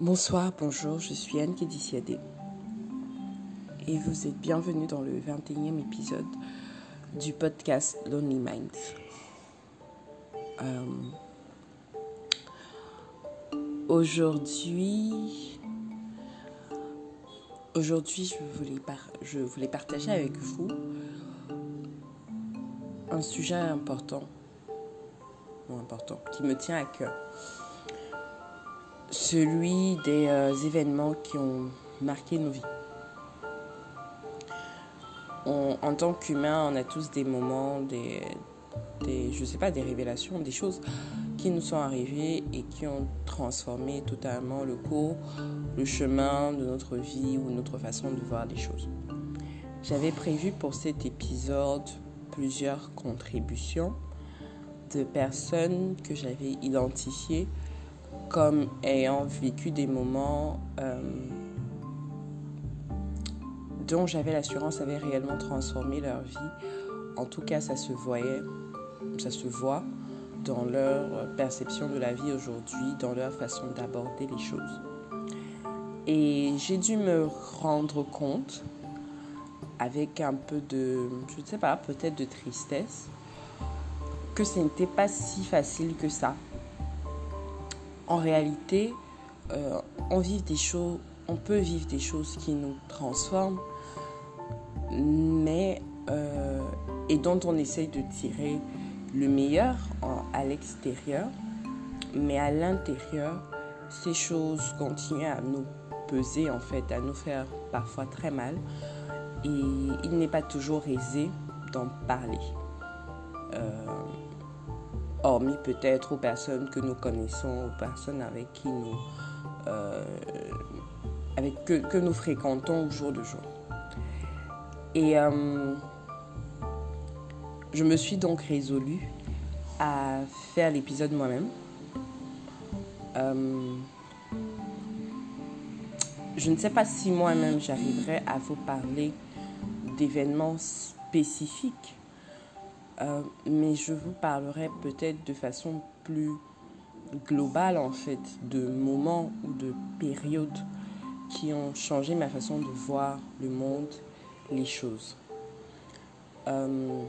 Bonsoir, bonjour, je suis Anne Kédiciadé et vous êtes bienvenue dans le 21e épisode du podcast Lonely Minds. Euh, aujourd'hui, aujourd'hui je, voulais je voulais partager avec vous un sujet important, important, qui me tient à cœur celui des euh, événements qui ont marqué nos vies. en tant qu'humain, on a tous des moments, des, des, sais pas, des révélations, des choses qui nous sont arrivées et qui ont transformé totalement le cours, le chemin de notre vie ou notre façon de voir les choses. J'avais prévu pour cet épisode plusieurs contributions de personnes que j'avais identifiées comme ayant vécu des moments euh, dont j'avais l'assurance avait réellement transformé leur vie. En tout cas, ça se voyait, ça se voit dans leur perception de la vie aujourd'hui, dans leur façon d'aborder les choses. Et j'ai dû me rendre compte, avec un peu de, je ne sais pas, peut-être de tristesse, que ce n'était pas si facile que ça en réalité, euh, on, des choses, on peut vivre des choses qui nous transforment, mais euh, et dont on essaye de tirer le meilleur à l'extérieur, mais à l'intérieur, ces choses continuent à nous peser en fait, à nous faire parfois très mal, et il n'est pas toujours aisé d'en parler. Euh, hormis peut-être aux personnes que nous connaissons, aux personnes avec qui nous, euh, avec que, que, nous fréquentons au jour le jour. Et euh, je me suis donc résolue à faire l'épisode moi-même. Euh, je ne sais pas si moi-même j'arriverai à vous parler d'événements spécifiques euh, mais je vous parlerai peut-être de façon plus globale en fait de moments ou de périodes qui ont changé ma façon de voir le monde, les choses. Euh,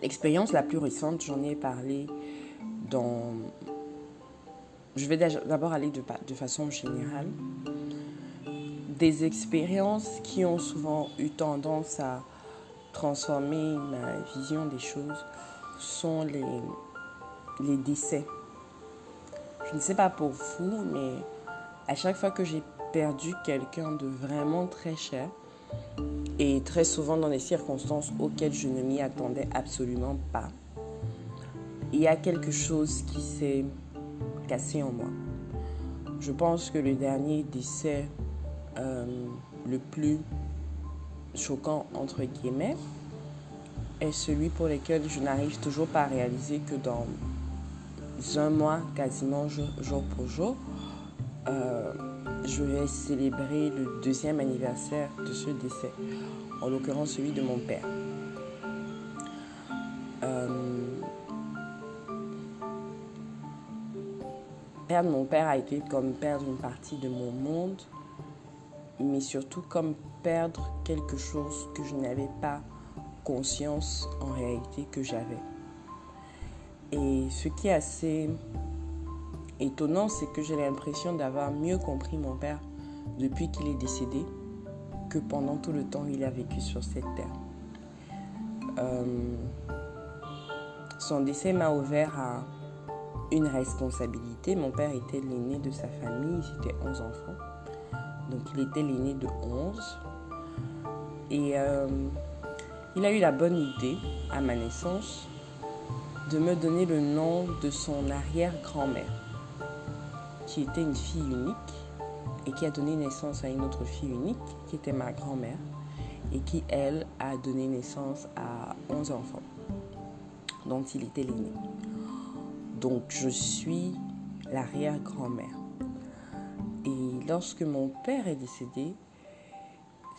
l'expérience la plus récente, j'en ai parlé dans... Je vais d'abord aller de, de façon générale. Des expériences qui ont souvent eu tendance à transformer ma vision des choses sont les, les décès. Je ne sais pas pour vous, mais à chaque fois que j'ai perdu quelqu'un de vraiment très cher, et très souvent dans des circonstances auxquelles je ne m'y attendais absolument pas, il y a quelque chose qui s'est cassé en moi. Je pense que le dernier décès euh, le plus choquant, entre guillemets, est celui pour lequel je n'arrive toujours pas à réaliser que dans un mois, quasiment jour, pour jour, euh, je vais célébrer le deuxième anniversaire de ce décès, en l'occurrence celui de mon père. Euh, perdre mon père a été comme perdre une partie de mon monde, mais surtout comme perdre quelque chose que je n'avais pas conscience en réalité que j'avais. Et ce qui est assez étonnant, c'est que j'ai l'impression d'avoir mieux compris mon père depuis qu'il est décédé que pendant tout le temps il a vécu sur cette terre. Euh, son décès m'a ouvert à une responsabilité. Mon père était l'aîné de sa famille, c'était 11 enfants. Donc il était l'aîné de 11. Et euh, il a eu la bonne idée, à ma naissance, de me donner le nom de son arrière-grand-mère, qui était une fille unique et qui a donné naissance à une autre fille unique, qui était ma grand-mère, et qui, elle, a donné naissance à 11 enfants, dont il était l'aîné. Donc je suis l'arrière-grand-mère lorsque mon père est décédé,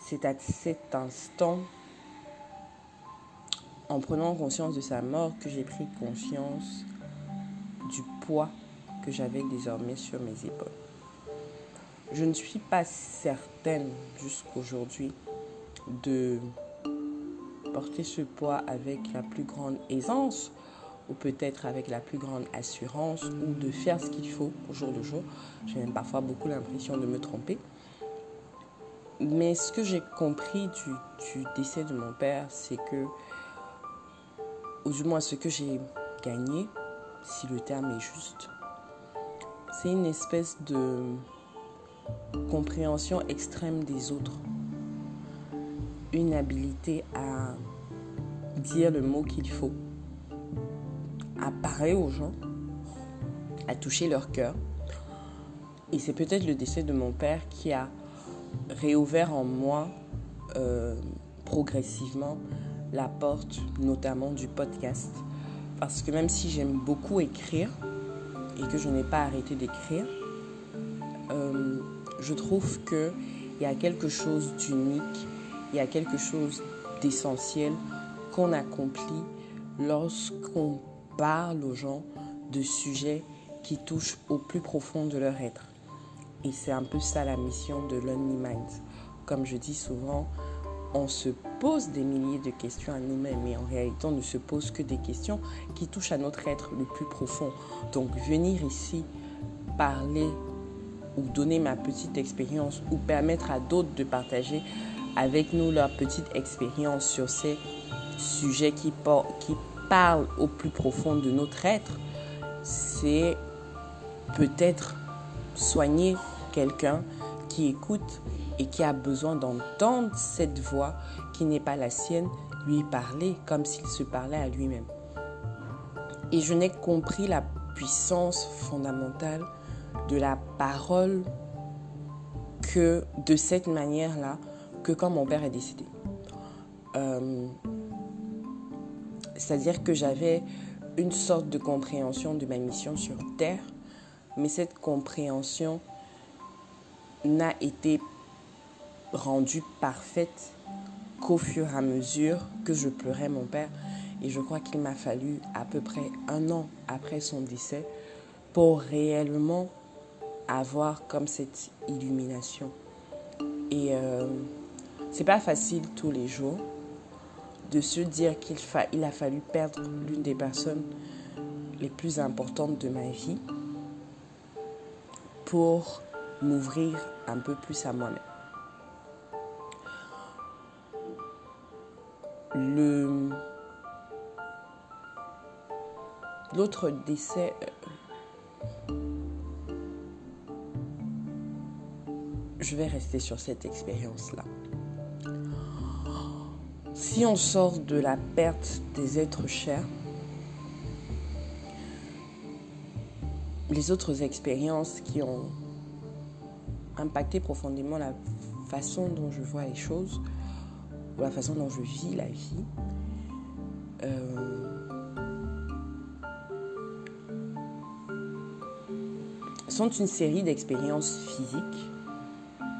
c'est à cet instant, en prenant conscience de sa mort, que j'ai pris conscience du poids que j'avais désormais sur mes épaules. Je ne suis pas certaine jusqu'aujourd'hui de porter ce poids avec la plus grande aisance ou peut-être avec la plus grande assurance ou de faire ce qu'il faut au jour le jour. J'ai même parfois beaucoup l'impression de me tromper. Mais ce que j'ai compris du, décès de mon père, c'est que, ou du moins ce que j'ai gagné, si le terme est juste, c'est une espèce de compréhension extrême des autres. Une habilité à dire le mot qu'il faut, à parler aux gens, à toucher leur cœur. Et c'est peut-être le décès de mon père qui a réouvert en moi euh, progressivement la porte, notamment du podcast. Parce que même si j'aime beaucoup écrire et que je n'ai pas arrêté d'écrire, euh, je trouve qu'il y a quelque chose d'unique, il y a quelque chose d'essentiel qu'on accomplit lorsqu'on parle aux gens de sujets qui touchent au plus profond de leur être. Et c'est un peu ça la mission de Lonely Minds. Comme je dis souvent, on se pose des milliers de questions à nous-mêmes, mais en réalité, on ne se pose que des questions qui touchent à notre être le plus profond. Donc, venir ici parler ou donner ma petite expérience ou permettre à d'autres de partager avec nous leur petite expérience sur ces sujets qui, qui parlent au plus profond de notre être, c'est peut-être soigner quelqu'un qui écoute et qui a besoin d'entendre cette voix qui n'est pas la sienne lui parler comme s'il se parlait à lui-même. Et je n'ai compris la puissance fondamentale de la parole que de cette manière-là que quand mon père est décédé. Euh, c'est-à-dire que j'avais une sorte de compréhension de ma mission sur Terre, mais cette compréhension n'a été rendue parfaite qu'au fur et à mesure que je pleurais mon père. Et je crois qu'il m'a fallu à peu près un an après son décès pour réellement avoir comme cette illumination. Et euh, c'est pas facile tous les jours de se dire qu'il il a fallu perdre l'une des personnes les plus importantes de ma vie pour m'ouvrir un peu plus à moi-même. L'autre décès euh, je vais rester sur cette expérience là. Si on sort de la perte des êtres chers, les autres expériences qui ont impacté profondément la façon dont je vois les choses, ou la façon dont je vis la vie, euh, sont une série d'expériences physiques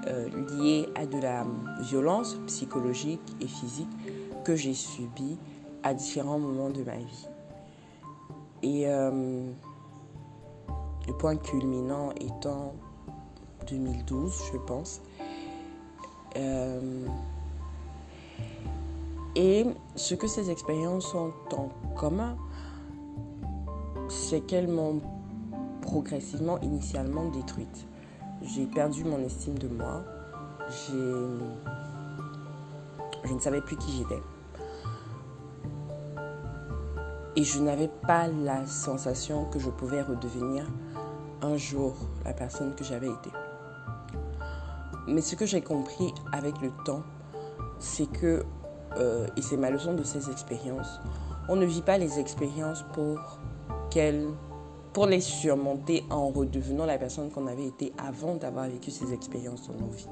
euh, liées à de la violence psychologique et physique que j'ai subies à différents moments de ma vie. Et euh, le point culminant étant 2012, je pense. Euh, et ce que ces expériences ont en commun, c'est qu'elles m'ont progressivement, initialement détruite. J'ai perdu mon estime de moi. Je ne savais plus qui j'étais. Et je n'avais pas la sensation que je pouvais redevenir un jour la personne que j'avais été. Mais ce que j'ai compris avec le temps, c'est que, euh, et c'est ma leçon de ces expériences, on ne vit pas les expériences pour qu'elles pour les surmonter en redevenant la personne qu'on avait été avant d'avoir vécu ces expériences dans nos vies.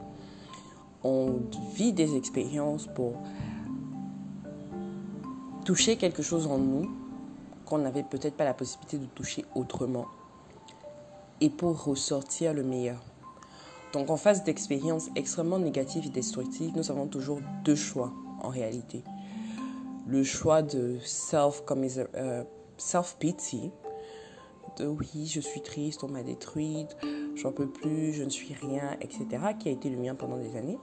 On vit des expériences pour toucher quelque chose en nous qu'on n'avait peut-être pas la possibilité de toucher autrement et pour ressortir le meilleur. Donc en face d'expériences extrêmement négatives et destructives, nous avons toujours deux choix en réalité. Le choix de self-pity, oui, je suis triste, on m'a détruite, j'en peux plus, je ne suis rien, etc., qui a été le mien pendant des années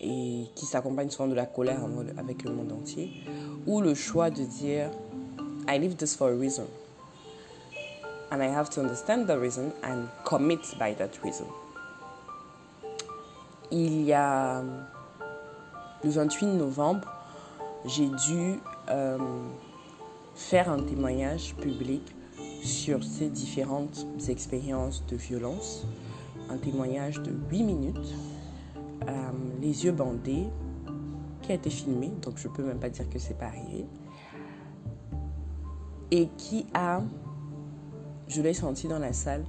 et qui s'accompagne souvent de la colère avec le monde entier, ou le choix de dire I live this for a reason. And I have to understand the reason and commit by that reason. Il y a le 28 novembre, j'ai dû euh, faire un témoignage public sur ces différentes expériences de violence. Un témoignage de 8 minutes, euh, les yeux bandés, qui a été filmé, donc je ne peux même pas dire que c'est pas arrivé. Et qui a, je l'ai senti dans la salle,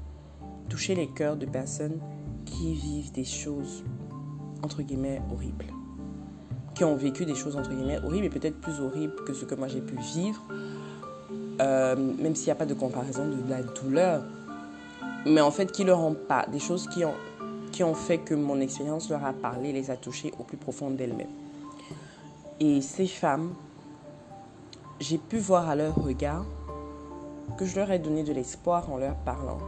touché les cœurs de personnes qui vivent des choses, entre guillemets, horribles qui ont vécu des choses entre guillemets horribles et peut-être plus horribles que ce que moi j'ai pu vivre, euh, même s'il n'y a pas de comparaison de la douleur, mais en fait qui leur ont pas, des choses qui ont, qui ont fait que mon expérience leur a parlé, les a touchées au plus profond d'elles-mêmes. Et ces femmes, j'ai pu voir à leur regard que je leur ai donné de l'espoir en leur parlant.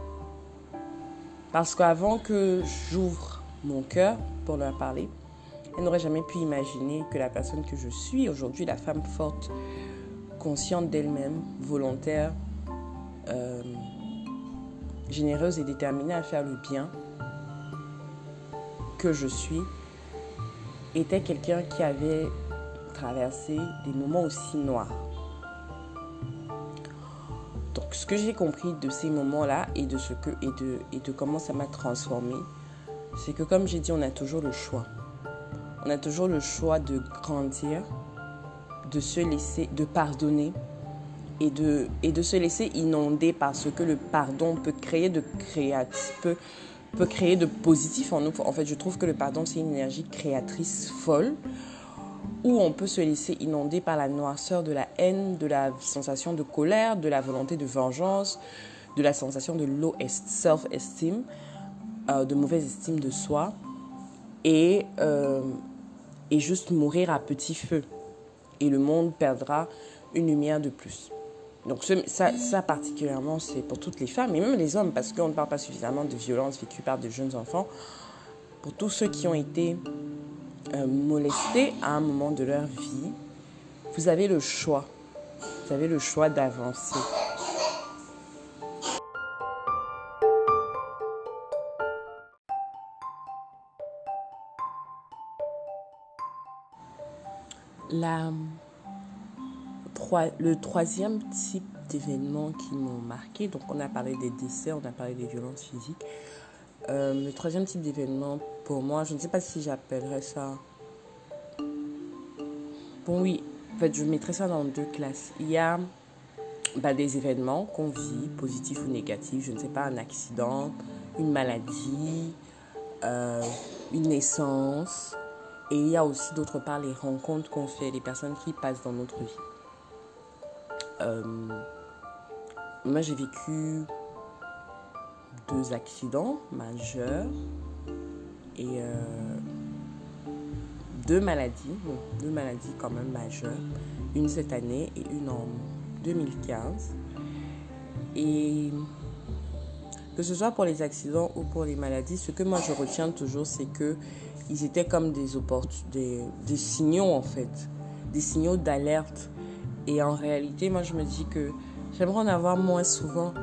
Parce qu'avant que j'ouvre mon cœur pour leur parler, elle n'aurait jamais pu imaginer que la personne que je suis aujourd'hui, la femme forte, consciente d'elle-même, volontaire, euh, généreuse et déterminée à faire le bien que je suis, était quelqu'un qui avait traversé des moments aussi noirs. Donc, ce que j'ai compris de ces moments-là et de ce que et de et de comment ça m'a transformé, c'est que comme j'ai dit, on a toujours le choix on a toujours le choix de grandir, de se laisser, de pardonner et de, et de se laisser inonder parce que le pardon peut créer de créatif, peut, peut créer de positif en nous. En fait, je trouve que le pardon, c'est une énergie créatrice folle où on peut se laisser inonder par la noirceur de la haine, de la sensation de colère, de la volonté de vengeance, de la sensation de low self-esteem, euh, de mauvaise estime de soi. Et euh, et juste mourir à petit feu. Et le monde perdra une lumière de plus. Donc ça, particulièrement, c'est pour toutes les femmes et même les hommes, parce qu'on ne parle pas suffisamment de violences vécues par de jeunes enfants. Pour tous ceux qui ont été euh, molestés à un moment de leur vie, vous avez le choix. Vous avez le choix d'avancer. La, le troisième type d'événements qui m'ont marqué, donc on a parlé des décès, on a parlé des violences physiques. Euh, le troisième type d'événement, pour moi, je ne sais pas si j'appellerais ça. Bon, oui, en fait, je mettrais ça dans deux classes. Il y a bah, des événements qu'on vit, positifs ou négatifs, je ne sais pas, un accident, une maladie, euh, une naissance, et il y a aussi d'autre part les rencontres qu'on fait, les personnes qui passent dans notre vie. Euh, moi, j'ai vécu deux accidents majeurs et euh, deux maladies, deux maladies quand même majeures, une cette année et une en 2015. Et que ce soit pour les accidents ou pour les maladies, ce que moi je retiens toujours, c'est que ils étaient comme des, des, des signaux en fait, des signaux d'alerte. Et en réalité, moi je me dis que j'aimerais en avoir moins souvent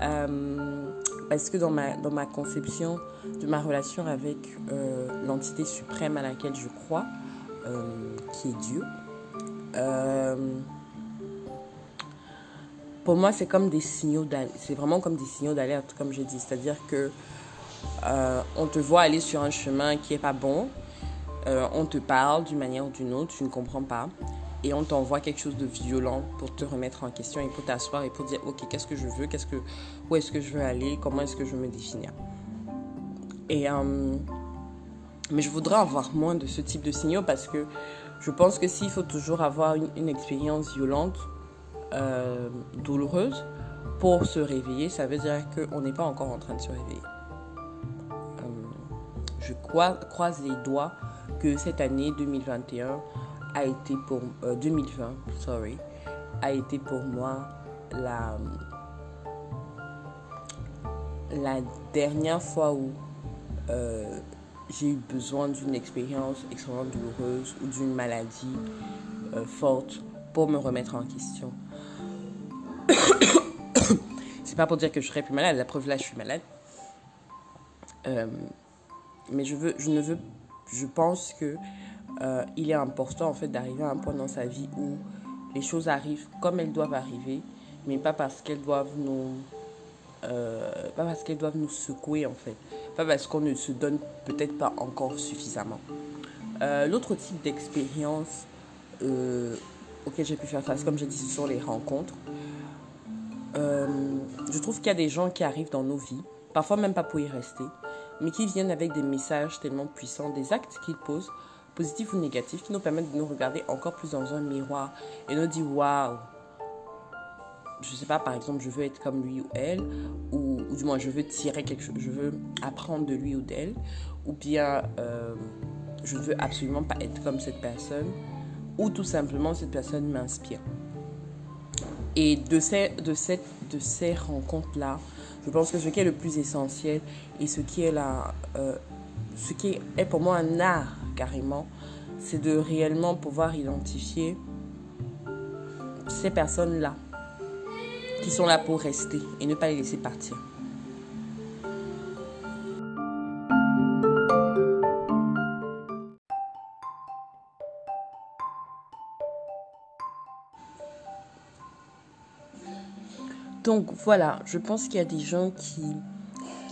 euh, parce que dans ma, dans ma conception de ma relation avec euh, l'entité suprême à laquelle je crois, euh, qui est Dieu, pour moi c'est comme des signaux c'est vraiment comme des signaux d'alerte comme je dis, c'est-à-dire que euh, on te voit aller sur un chemin qui est pas bon. Euh, on te parle d'une manière ou d'une autre, tu ne comprends pas. Et on t'envoie quelque chose de violent pour te remettre en question et pour t'asseoir et pour dire ok qu'est-ce que je veux, qu'est-ce que, où est-ce que je veux aller, comment est-ce que je veux me définir. Et euh, mais je voudrais avoir moins de ce type de signaux parce que je pense que s'il faut toujours avoir une expérience violente, douloureuse pour se réveiller, ça veut dire qu'on n'est pas encore en train de se réveiller je croise les doigts que cette année 2021 a été pour 2020 euh, sorry a été pour moi la la dernière fois où euh, j'ai eu besoin d'une expérience extrêmement douloureuse ou d'une maladie euh, forte pour me remettre en question. C'est pas pour dire que je serais plus malade, la preuve là, je suis malade. Euh, mais je, veux, je ne veux, je pense que euh, il est important en fait d'arriver à un point dans sa vie où les choses arrivent comme elles doivent arriver, mais pas parce qu'elles doivent nous, euh, pas parce qu'elles doivent nous secouer en fait, pas parce qu'on ne se donne peut-être pas encore suffisamment. L'autre type d'expérience auquel j'ai pu faire face, comme j'ai dit, ce sont les rencontres. Je trouve qu'il y a des gens qui arrivent dans nos vies, parfois même pas pour y rester, mais qui viennent avec des messages tellement puissants, des actes qu'ils posent, positifs ou négatifs, qui nous permettent de nous regarder encore plus dans un miroir et nous dire waouh, je sais pas, par exemple, je veux être comme lui ou elle, ou, du moins je veux tirer quelque chose, je veux apprendre de lui ou d'elle, ou bien euh, je ne veux absolument pas être comme cette personne, ou tout simplement cette personne m'inspire. Et de ces, rencontres-là, je pense que ce qui est le plus essentiel et ce qui est, euh, ce qui est pour moi un art carrément, c'est de réellement pouvoir identifier ces personnes-là qui sont là pour rester et ne pas les laisser partir. Donc voilà, je pense qu'il y a des gens qui,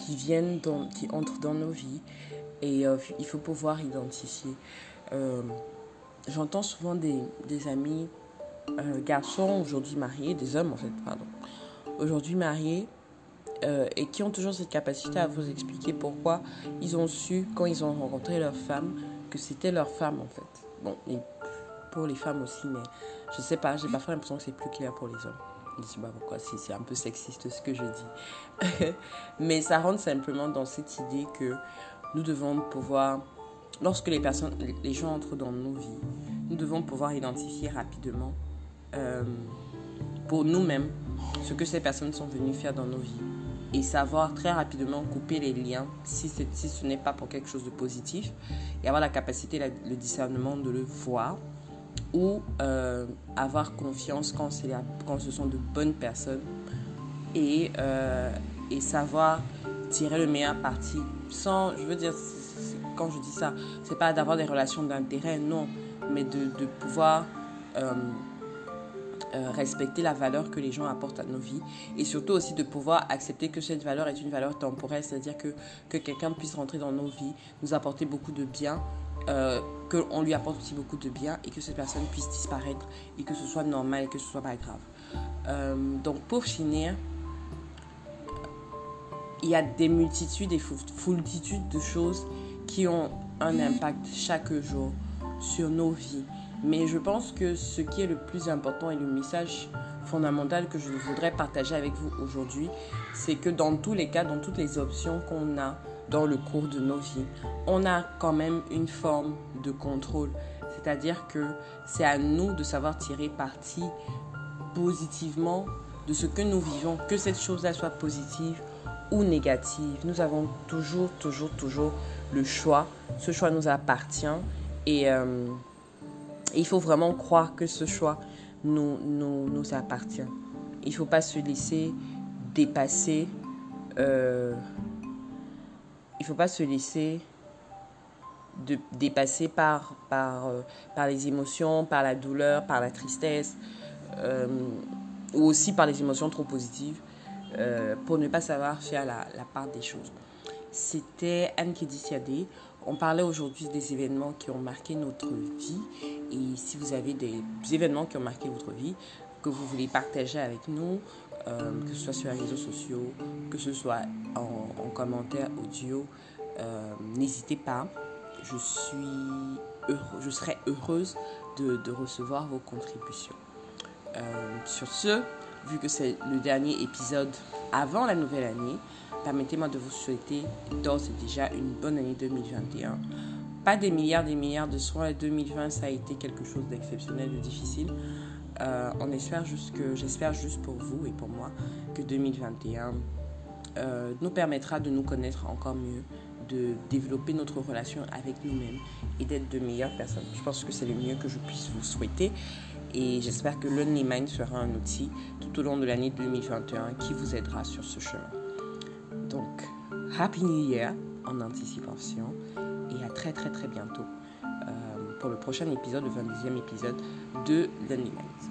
qui viennent, dans, qui entrent dans nos vies et euh, il faut pouvoir identifier. Euh, j'entends souvent des, des amis, euh, garçons aujourd'hui mariés, des hommes en fait, pardon, aujourd'hui mariés et qui ont toujours cette capacité à vous expliquer pourquoi ils ont su, quand ils ont rencontré leur femme, que c'était leur femme en fait. Bon, et pour les femmes aussi, mais je sais pas, j'ai parfois l'impression que c'est plus clair pour les hommes. Je ne sais pas pourquoi, c'est un peu sexiste ce que je dis. Mais ça rentre simplement dans cette idée que nous devons pouvoir, lorsque les personnes, les gens entrent dans nos vies, nous devons pouvoir identifier rapidement euh, pour nous-mêmes ce que ces personnes sont venues faire dans nos vies et savoir très rapidement couper les liens si, si ce n'est pas pour quelque chose de positif et avoir la capacité, le discernement de le voir ou euh, avoir confiance quand, quand ce sont de bonnes personnes et, euh, et savoir tirer le meilleur parti. Sans, je veux dire, quand je dis ça, c'est pas d'avoir des relations d'intérêt, non, mais de, de pouvoir euh, respecter la valeur que les gens apportent à nos vies et surtout aussi de pouvoir accepter que cette valeur est une valeur temporelle, c'est-à-dire que, que quelqu'un puisse rentrer dans nos vies, nous apporter beaucoup de bien qu'on lui apporte aussi beaucoup de bien et que cette personne puisse disparaître et que ce soit normal et que ce soit pas grave. Euh, donc pour finir, il y a des multitudes et foultitudes de choses qui ont un impact chaque jour sur nos vies. Mais je pense que ce qui est le plus important et le message fondamental que je voudrais partager avec vous aujourd'hui, c'est que dans tous les cas, dans toutes les options qu'on a, dans le cours de nos vies, on a quand même une forme de contrôle. C'est-à-dire que c'est à nous de savoir tirer parti positivement de ce que nous vivons, que cette chose-là soit positive ou négative. Nous avons toujours, toujours, toujours le choix. Ce choix nous appartient et, euh, il faut vraiment croire que ce choix nous, nous, nous appartient. Il ne faut pas se laisser dépasser. Euh, il ne faut pas se laisser de, dépasser par, par, euh, par les émotions, par la douleur, par la tristesse, euh, ou aussi par les émotions trop positives, euh, pour ne pas savoir faire la, part des choses. C'était Anne Siadé. On parlait aujourd'hui des événements qui ont marqué notre vie. Et si vous avez des événements qui ont marqué votre vie, que vous voulez partager avec nous, que ce soit sur les réseaux sociaux, que ce soit en, commentaire audio, n'hésitez pas. Je, suis je serai heureuse de, recevoir vos contributions. Euh, sur ce, vu que c'est le dernier épisode avant la nouvelle année, permettez-moi de vous souhaiter d'ores et déjà une bonne année 2021. Pas des milliards, des milliards de soins. 2020, ça a été quelque chose d'exceptionnel, de difficile. Euh, on espère juste que, j'espère juste pour vous et pour moi que 2021 euh, nous permettra de nous connaître encore mieux, de développer notre relation avec nous-mêmes et d'être de meilleures personnes. Je pense que c'est le mieux que je puisse vous souhaiter. Et j'espère que Lonely Mind sera un outil tout au long de l'année 2021 qui vous aidera sur ce chemin. Donc, Happy New Year en anticipation et à très très très bientôt euh, pour le prochain épisode, le 22e épisode de Lonely Mind.